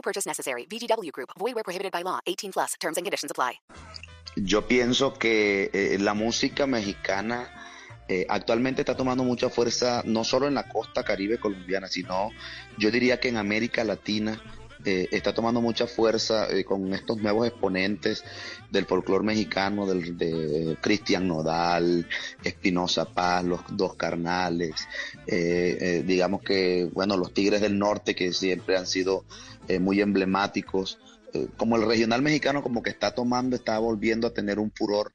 No purchase necessary. VGW Group. Void where prohibited by law. 18 plus. Terms and conditions apply. Yo pienso que eh, la música mexicana eh, actualmente está tomando mucha fuerza no solo en la costa caribe colombiana, sino yo diría que en América Latina eh, está tomando mucha fuerza eh, con estos nuevos exponentes del folclore mexicano, del, de Cristian Nodal, Espinosa Paz, los dos carnales, eh, eh, digamos que, bueno, los Tigres del Norte que siempre han sido eh, muy emblemáticos, como el regional mexicano como que está tomando, está volviendo a tener un furor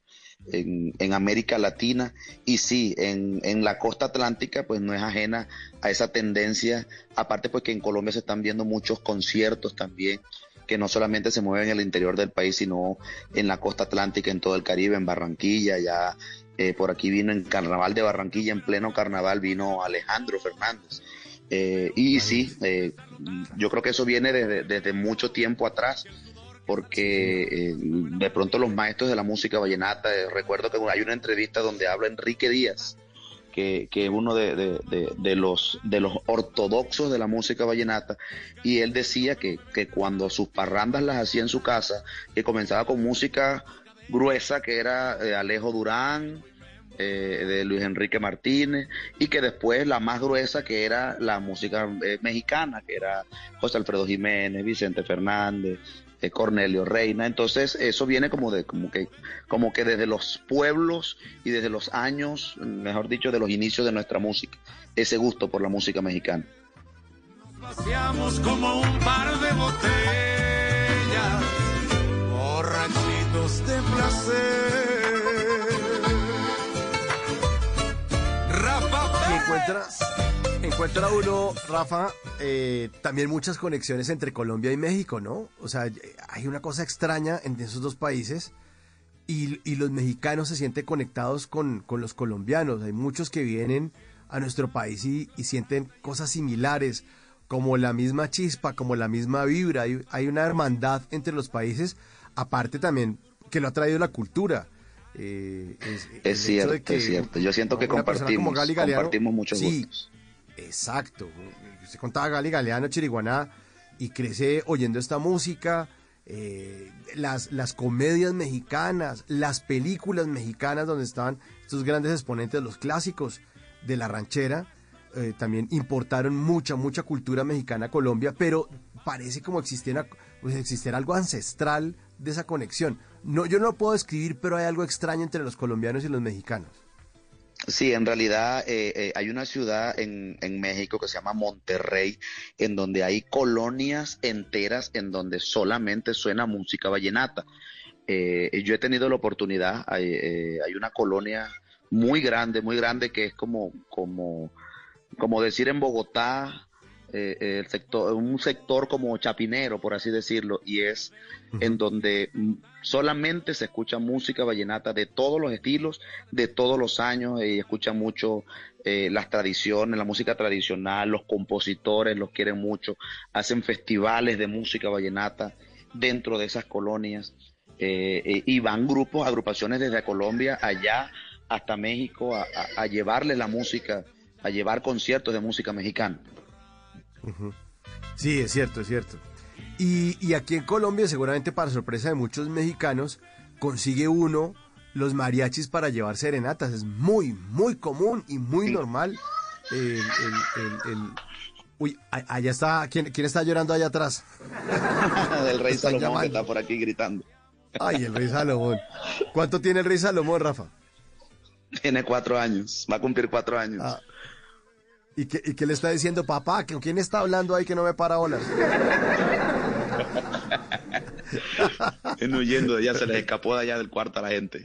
en, América Latina. Y sí, en, en la costa atlántica pues no es ajena a esa tendencia, aparte pues que en Colombia se están viendo muchos conciertos también que no solamente se mueven en el interior del país, sino en la costa atlántica, en todo el Caribe, en Barranquilla, ya eh, por aquí vino en Carnaval de Barranquilla, en pleno carnaval vino Alejandro Fernández. Eh, y sí, eh, yo creo que eso viene desde, desde mucho tiempo atrás, porque eh, de pronto los maestros de la música vallenata, eh, recuerdo que hay una entrevista donde habla Enrique Díaz, que, es uno de- de los, de los ortodoxos de la música vallenata, y él decía que, que cuando sus parrandas las hacía en su casa, que comenzaba con música gruesa, que era eh, Alejo Durán, eh, de Luis Enrique Martínez, y que después la más gruesa que era la música eh, mexicana, que era José Alfredo Jiménez, Vicente Fernández, eh, Cornelio Reina. Entonces eso viene como de como que como que desde los pueblos y desde los años, mejor dicho, de los inicios de nuestra música, ese gusto por la música mexicana. Paseamos como un par de botellas, borrachitos de placer. Encuentra, uno, Rafa, eh, también muchas conexiones entre Colombia y México, ¿no? O sea, hay una cosa extraña entre esos dos países y, los mexicanos se sienten conectados con, los colombianos. Hay muchos que vienen a nuestro país y, y sienten cosas similares, como la misma chispa, como la misma vibra. Hay, hay una hermandad entre los países, aparte también que lo ha traído la cultura. Eh, es, cierto, que es cierto. Yo siento que compartimos, Galeano- compartimos muchos sí, gustos. Exacto. Usted contaba Gali Galeano, Chiriguaná, y crece oyendo esta música, eh, las, las comedias mexicanas, las películas mexicanas donde estaban estos grandes exponentes, los clásicos de la ranchera, eh, también importaron mucha, mucha cultura mexicana a Colombia, pero parece como existiera, pues existiera algo ancestral de esa conexión. No, yo no lo puedo describir, pero hay algo extraño entre los colombianos y los mexicanos. Sí, en realidad eh, eh, hay una ciudad en, en México que se llama Monterrey, en donde hay colonias enteras en donde solamente suena música vallenata. Eh, yo he tenido la oportunidad, hay, eh, hay una colonia muy grande, muy grande que es como, como, como decir en Bogotá, eh, eh, el sector, un sector como chapinero, por así decirlo, y es en donde solamente se escucha música vallenata de todos los estilos, de todos los años, y escucha mucho eh, las tradiciones, la música tradicional, los compositores los quieren mucho, hacen festivales de música vallenata dentro de esas colonias, eh, y van grupos, agrupaciones desde Colombia allá hasta México a, a- a llevarle la música, a llevar conciertos de música mexicana. Sí, es cierto, es cierto. Y, y aquí en Colombia, seguramente para sorpresa de muchos mexicanos, consigue uno los mariachis para llevar serenatas. Es muy, muy común y muy normal. El, el- el- el- Uy, allá está, ¿quién, quién está llorando allá atrás? Del rey Salomón llamando. que está por aquí gritando. Ay, el rey Salomón. ¿Cuánto tiene el rey Salomón, Rafa? Tiene cuatro años, va a cumplir cuatro años. Ah, ¿Y qué, ¿Y qué le está diciendo, papá? ¿Con quién está hablando ahí que no me para olas? Viene huyendo, ya se les escapó de allá del cuarto a la gente.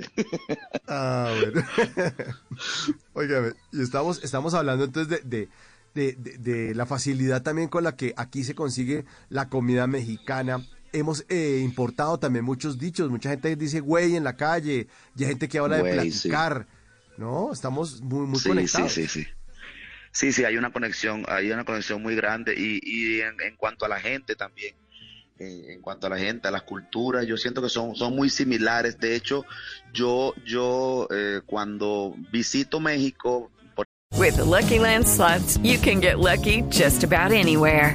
Ah, bueno. Óigame, y estamos, estamos hablando entonces de, de, de, la facilidad también con la que aquí se consigue la comida mexicana. Hemos eh, importado también muchos dichos, mucha gente dice güey en la calle, y hay gente que habla de sí. platicar, ¿no? Estamos muy, muy sí, conectados. Sí, sí, sí. Sí, sí, hay una conexión, hay una conexión muy grande y, y en, en cuanto a la gente también, en cuanto a la gente, a las culturas, yo siento que son, son muy similares. De hecho, yo, yo eh, cuando visito México, With Lucky Land slots, you can get lucky just about anywhere.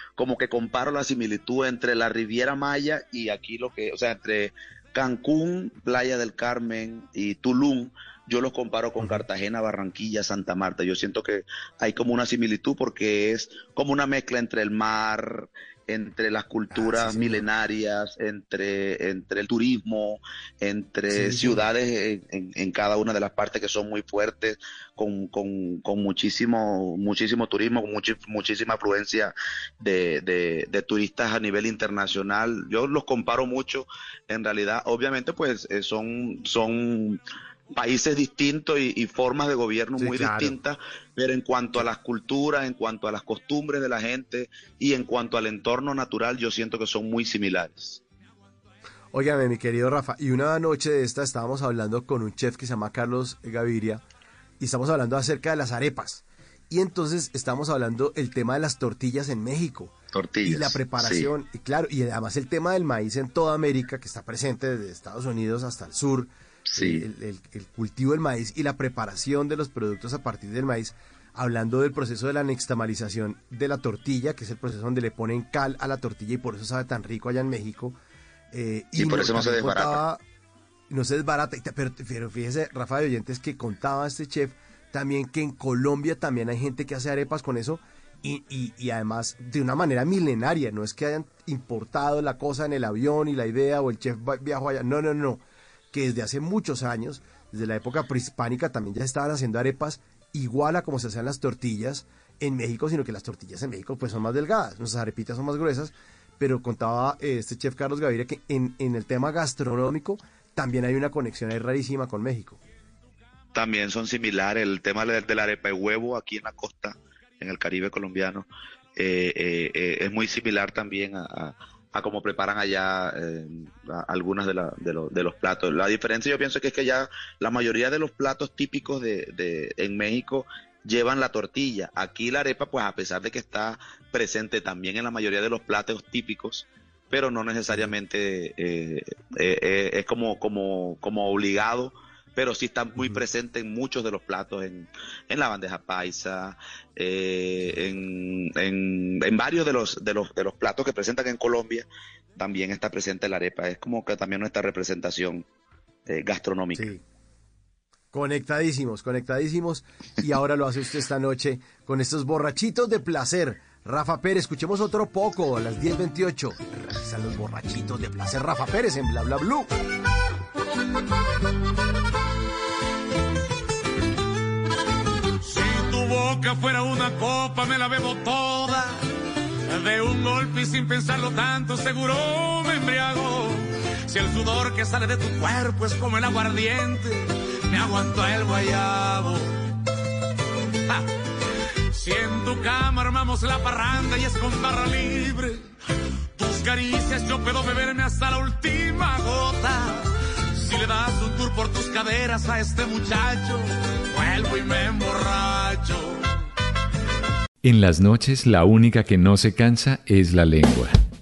como que comparo la similitud entre la Riviera Maya y aquí lo que, o sea, entre Cancún, Playa del Carmen y Tulum, yo los comparo con Cartagena, Barranquilla, Santa Marta. Yo siento que hay como una similitud porque es como una mezcla entre el mar, entre las culturas Ah, sí, señor. milenarias, entre, entre el turismo, entre Sí, ciudades en, en- en cada una de las partes que son muy fuertes, con, con, con muchísimo, muchísimo turismo, con muchi- muchísima afluencia de, de, de turistas a nivel internacional. Yo los comparo mucho, en realidad, obviamente, pues eh, son, son países distintos y, y formas de gobierno Sí, muy claro. distintas, pero en cuanto a las culturas, en cuanto a las costumbres de la gente y en cuanto al entorno natural, yo siento que son muy similares. Óigame, mi querido Rafa, y una noche de esta estábamos hablando con un chef que se llama Carlos Gaviria y estamos hablando acerca de las arepas. Y entonces estamos hablando el tema de las tortillas en México. Tortillas. Y la preparación, y claro, y además el tema del maíz en toda América, que está presente desde Estados Unidos hasta el sur, Sí. el, el- el cultivo del maíz y la preparación de los productos a partir del maíz, hablando del proceso de la nixtamalización de la tortilla, que es el proceso donde le ponen cal a la tortilla y por eso sabe tan rico allá en México. Eh, Sí, por eso no se desbarata. contaba- no se desbarata. y ta- Pero, pero fíjese, Rafa de Oyentes, que contaba este chef también que en Colombia también hay gente que hace arepas con eso y, y- y además de una manera milenaria. No es que hayan importado la cosa en el avión y la idea o el chef viajó allá. No, no, no. Que desde hace muchos años, desde la época prehispánica, también ya estaban haciendo arepas igual a como se hacían las tortillas en México, sino que las tortillas en México pues son más delgadas, nuestras arepitas son más gruesas, pero contaba eh, este chef Carlos Gaviria que en, el tema gastronómico también hay una conexión ahí rarísima con México. también son similares. El tema de la arepa de huevo aquí en la costa, en el Caribe colombiano, eh, eh, es muy similar también a, a cómo preparan allá eh, a- algunas de, la- de, lo- de los platos. La diferencia yo pienso que es que ya la mayoría de los platos típicos de, de en México llevan la tortilla. Aquí la arepa, pues a pesar de que está presente también en la mayoría de los platos típicos, pero no necesariamente eh, eh, eh, es como, como, como obligado, pero sí está muy presente en muchos de los platos, en, en la bandeja paisa, eh, en, en, en varios de los, de, los, de los platos que presentan en Colombia, también está presente la arepa. Es como que también nuestra representación eh, gastronómica. Sí. Conectadísimos, conectadísimos. Y ahora lo hace usted esta noche con estos borrachitos de placer. Rafa Pérez, escuchemos otro poco a las 10.28. Están los borrachitos de placer. Rafa Pérez en Bla Bla Blue. Si tu boca fuera una copa, me la bebo toda. De un golpe y sin pensarlo tanto, seguro me embriago. Si el sudor que sale de tu cuerpo es como el aguardiente, me aguanto el guayabo. Si en tu cama armamos la parranda y es con barra libre, tus caricias yo puedo beberme hasta la última gota. Si le das un tour por tus caderas a este muchacho, vuelvo y me emborracho. En las noches la única que no se cansa es la lengua.